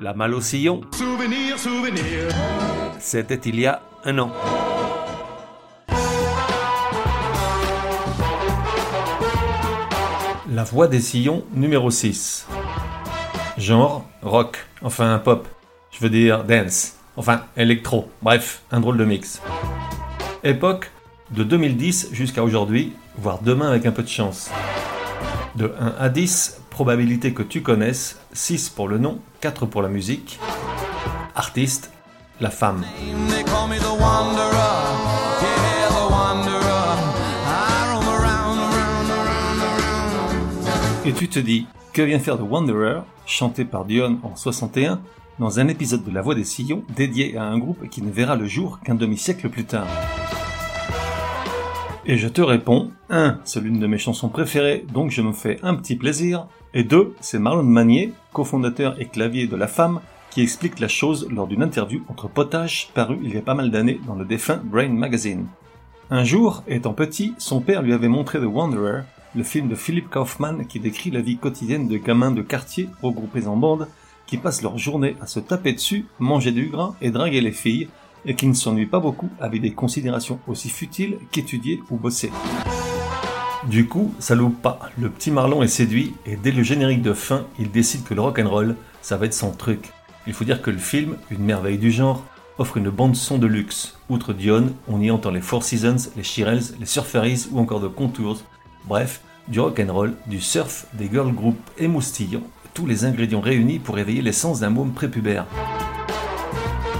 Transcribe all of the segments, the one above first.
La malle au sillon. Souvenir, souvenir. C'était il y a un an. La voix des sillons numéro 6. Genre rock, enfin pop. Je veux dire dance, enfin électro. Bref, un drôle de mix. Époque de 2010 jusqu'à aujourd'hui, voire demain avec un peu de chance. De 1 à 10, probabilité que tu connaisses, 6 pour le nom, 4 pour la musique. Artiste, la femme. Et tu te dis, que vient faire The Wanderer, chanté par Dion en 61, dans un épisode de La Voix des Sillons dédié à un groupe qui ne verra le jour qu'un demi-siècle plus tard Et je te réponds, 1. C'est l'une de mes chansons préférées, donc je me fais un petit plaisir. Et 2. C'est Marlon Magnier, cofondateur et clavier de La Femme, qui explique la chose lors d'une interview entre potages parue il y a pas mal d'années dans le défunt Brain Magazine. Un jour, étant petit, son père lui avait montré The Wanderer, le film de Philip Kaufman qui décrit la vie quotidienne de gamins de quartier regroupés en bandes qui passent leur journée à se taper dessus, manger du gras et draguer les filles, et qui ne s'ennuient pas beaucoup avec des considérations aussi futiles qu'étudier ou bosser. Du coup, ça loupe pas, le petit Marlon est séduit, et dès le générique de fin, il décide que le rock'n'roll, ça va être son truc. Il faut dire que le film, une merveille du genre, offre une bande son de luxe. Outre Dion, on y entend les Four Seasons, les Shirelles, les Surfaris ou encore de Contours. Bref, du rock'n'roll, du surf, des girl groups émoustillants, tous les ingrédients réunis pour éveiller l'essence d'un môme prépubère.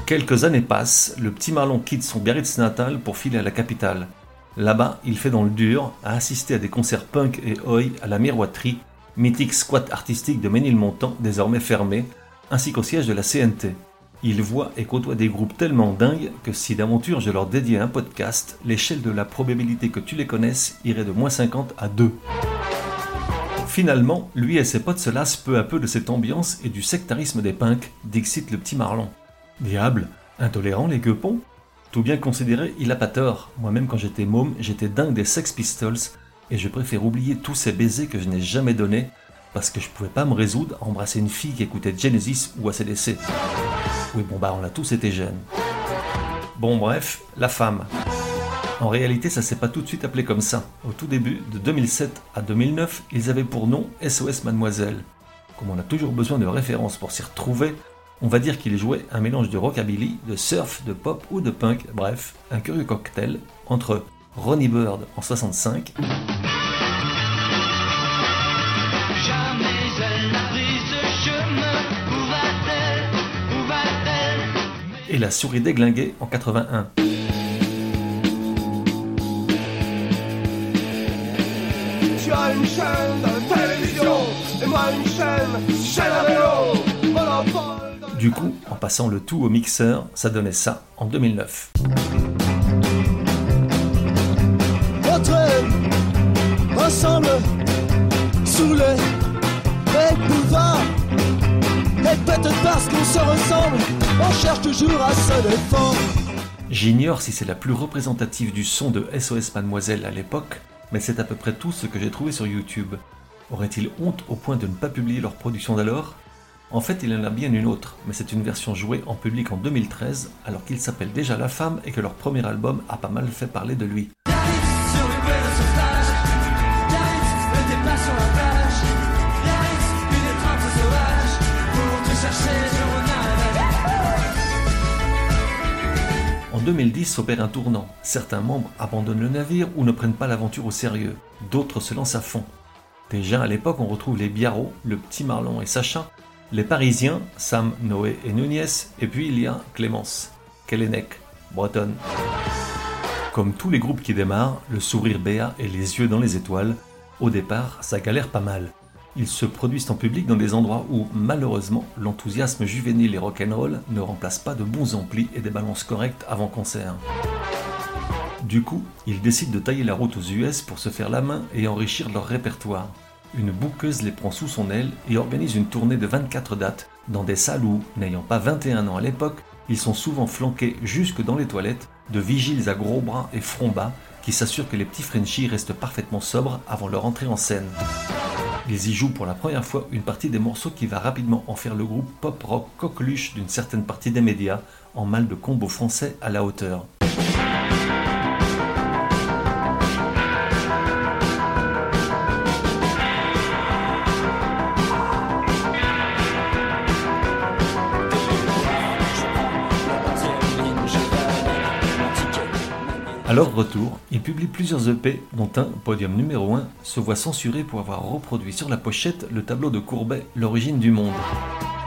Quelques années passent, le petit Marlon quitte son Biarritz natal pour filer à la capitale. Là-bas, il fait dans le dur, à assister à des concerts punk et oi à la miroiterie, mythique squat artistique de Ménilmontant, désormais fermé, ainsi qu'au siège de la CNT. Il voit et côtoie des groupes tellement dingues que si d'aventure je leur dédiais un podcast, l'échelle de la probabilité que tu les connaisses irait de moins 50 à 2. Finalement, lui et ses potes se lassent peu à peu de cette ambiance et du sectarisme des punks, d'excite le petit Marlon. Diable, intolérant les gueupons Tout bien considéré, il a pas tort. Moi-même quand j'étais môme, j'étais dingue des Sex Pistols, et je préfère oublier tous ces baisers que je n'ai jamais donnés, parce que je pouvais pas me résoudre à embrasser une fille qui écoutait Genesis ou ACDC. Oui bon bah on a tous été jeunes. Bon bref, la femme. En réalité, ça s'est pas tout de suite appelé comme ça. Au tout début, de 2007 à 2009, ils avaient pour nom SOS Mademoiselle. Comme on a toujours besoin de références pour s'y retrouver, on va dire qu'ils jouaient un mélange de rockabilly, de surf, de pop ou de punk, bref, un curieux cocktail entre Ronnie Bird en 65 Jamais elle n'a pris ce chemin. Où va-t-elle? Où va-t-elle? Et La souris déglinguée en 81. Tu as une chaîne de télévision et moi une chaîne, chaîne à vélo. Du coup, en passant le tout au mixeur, ça donnait ça en 2009. Entre ensemble, sous les, les boulevards. Et peut-être parce qu'on se ressemble, on cherche toujours à se défendre. J'ignore si c'est la plus représentative du son de SOS Mademoiselle à l'époque, mais c'est à peu près tout ce que j'ai trouvé sur YouTube. Aurait-il honte au point de ne pas publier leur production d'alors? En fait, il en a bien une autre, mais c'est une version jouée en public en 2013, alors qu'il s'appelle déjà La Femme et que leur premier album a pas mal fait parler de lui. En 2010 s'opère un tournant. Certains membres abandonnent le navire ou ne prennent pas l'aventure au sérieux. D'autres se lancent à fond. Déjà à l'époque, on retrouve les Biarro, le petit Marlon et Sacha, les Parisiens, Sam, Noé et Nunez, et puis il y a Clémence, Kellenec, Bretonne. Comme tous les groupes qui démarrent, le sourire béat et les yeux dans les étoiles, au départ, ça galère pas mal. Ils se produisent en public dans des endroits où, malheureusement, l'enthousiasme juvénile et rock'n'roll ne remplace pas de bons amplis et des balances correctes avant concert. Du coup, ils décident de tailler la route aux US pour se faire la main et enrichir leur répertoire. Une bouqueuse les prend sous son aile et organise une tournée de 24 dates dans des salles où, n'ayant pas 21 ans à l'époque, ils sont souvent flanqués jusque dans les toilettes de vigiles à gros bras et front bas qui s'assurent que les petits Frenchies restent parfaitement sobres avant leur entrée en scène. Ils y jouent pour la première fois une partie des morceaux qui va rapidement en faire le groupe pop-rock coqueluche d'une certaine partie des médias, en mal de combo français à la hauteur. À leur retour, ils publient plusieurs EP, dont un, podium numéro 1, se voit censuré pour avoir reproduit sur la pochette le tableau de Courbet L'origine du monde.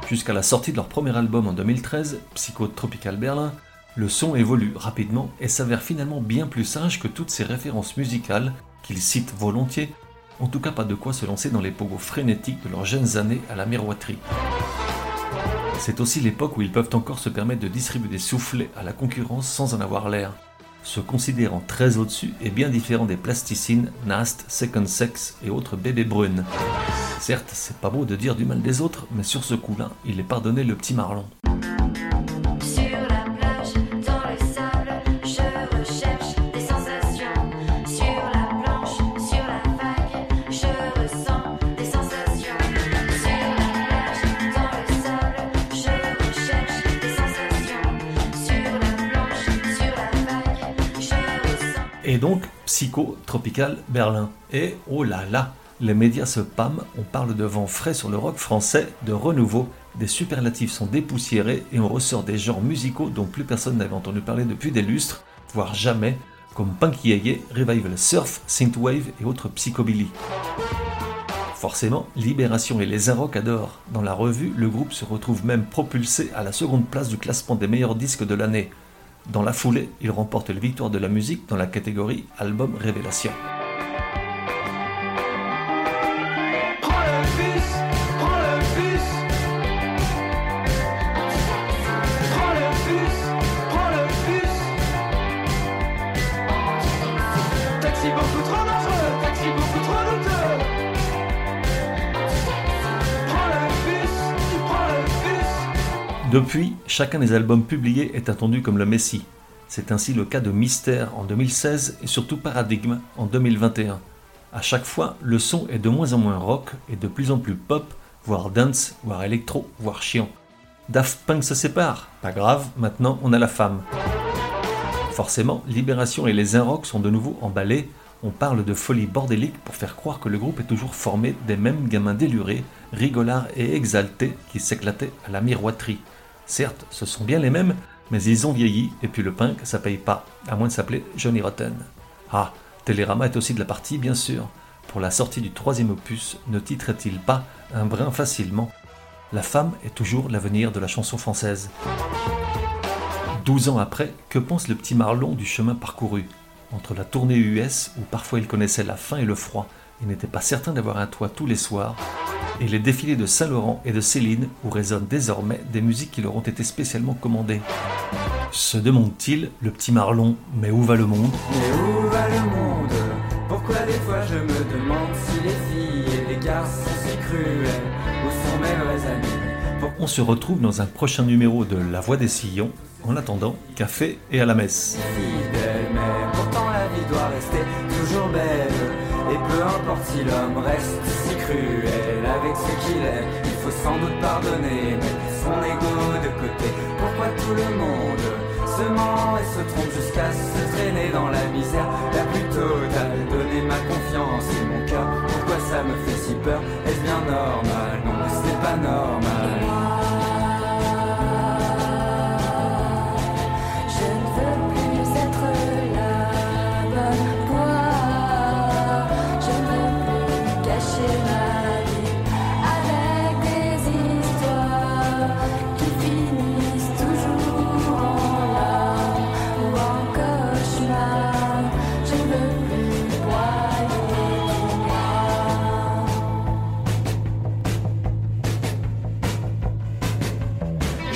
Jusqu'à la sortie de leur premier album en 2013, Psycho Tropical Berlin, le son évolue rapidement et s'avère finalement bien plus sage que toutes ces références musicales qu'ils citent volontiers, en tout cas pas de quoi se lancer dans les pogos frénétiques de leurs jeunes années à la miroiterie. C'est aussi l'époque où ils peuvent encore se permettre de distribuer des soufflets à la concurrence sans en avoir l'air se considérant très au-dessus et bien différent des plasticines, Nast, Second Sex et autres bébés brunes. Certes, c'est pas beau de dire du mal des autres, mais sur ce coup-là, il est pardonné le petit Marlon. Et donc, Psycho Tropical Berlin. Et oh là là, les médias se pâment, on parle de vent frais sur le rock français, de renouveau, des superlatifs sont dépoussiérés et on ressort des genres musicaux dont plus personne n'avait entendu parler depuis des lustres, voire jamais, comme Punk Yeye, Revival Surf, Synthwave et autres psychobilly. Forcément, Libération et les Inrock adorent. Dans la revue, le groupe se retrouve même propulsé à la seconde place du classement des meilleurs disques de l'année. Dans la foulée, il remporte les victoires de la musique dans la catégorie Album Révélation. Depuis, chacun des albums publiés est attendu comme le Messie. C'est ainsi le cas de Mystère en 2016 et surtout Paradigme en 2021. À chaque fois, le son est de moins en moins rock et de plus en plus pop, voire dance, voire électro, voire chiant. Daft Punk se sépare, pas grave, maintenant on a la femme. Forcément, Libération et les Inrock sont de nouveau emballés. On parle de folie bordélique pour faire croire que le groupe est toujours formé des mêmes gamins délurés, rigolards et exaltés qui s'éclataient à la miroiterie. Certes, ce sont bien les mêmes, mais ils ont vieilli et puis le punk, ça paye pas, à moins de s'appeler Johnny Rotten. Ah, Télérama est aussi de la partie, bien sûr. Pour la sortie du troisième opus, ne titrait-il pas un brin facilement La femme est toujours l'avenir de la chanson française. 12 ans après, que pense le petit Marlon du chemin parcouru? Entre la tournée US, où parfois il connaissait la faim et le froid, et n'était pas certain d'avoir un toit tous les soirs, et les défilés de Saint-Laurent et de Céline, où résonnent désormais des musiques qui leur ont été spécialement commandées. Se demande-t-il, le petit Marlon, mais où va le monde? Mais où va le monde? Pourquoi des fois je me demande si les filles et les garçons sont si cruels Où sont mes vrais amis? On se retrouve dans un prochain numéro de La Voix des Sillons. En attendant, café et à la messe. fidèle, mais pourtant la vie doit rester toujours belle. Peu importe si l'homme reste si cruel avec ce qu'il est, il faut sans doute pardonner, mettre son ego de côté. Pourquoi tout le monde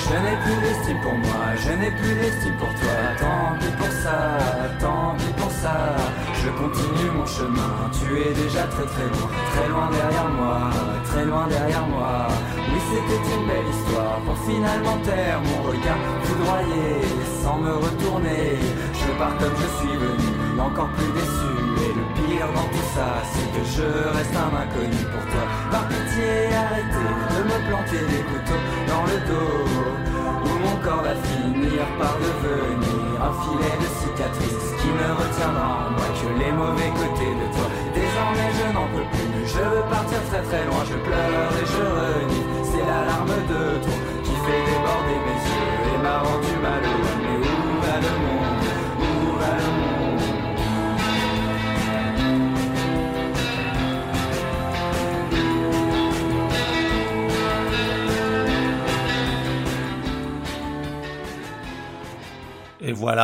Je n'ai plus d'estime pour moi, je n'ai plus d'estime pour toi. Tant pis pour ça, tant pis pour ça. Je continue mon chemin, tu es déjà très très loin, très loin derrière moi, très loin derrière moi. Oui, c'était une belle histoire pour finalement taire mon regard foudroyé, sans me retourner. Je pars comme je suis venu, encore plus déçu. Dans tout ça, c'est que je reste un inconnu pour toi. Par pitié, arrêtez de me planter des couteaux dans le dos. Où mon corps va finir par devenir un filet de cicatrices qui ne retiendra en moi que les mauvais côtés de toi. Désormais je n'en peux plus, je veux partir très très loin, je pleure et je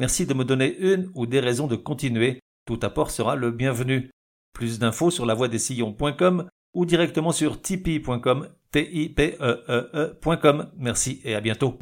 merci de me donner une ou des raisons de continuer. Tout apport sera le bienvenu. Plus d'infos sur lavoidessillons.com ou directement sur tipeee.com, e e e.com. Merci et à bientôt.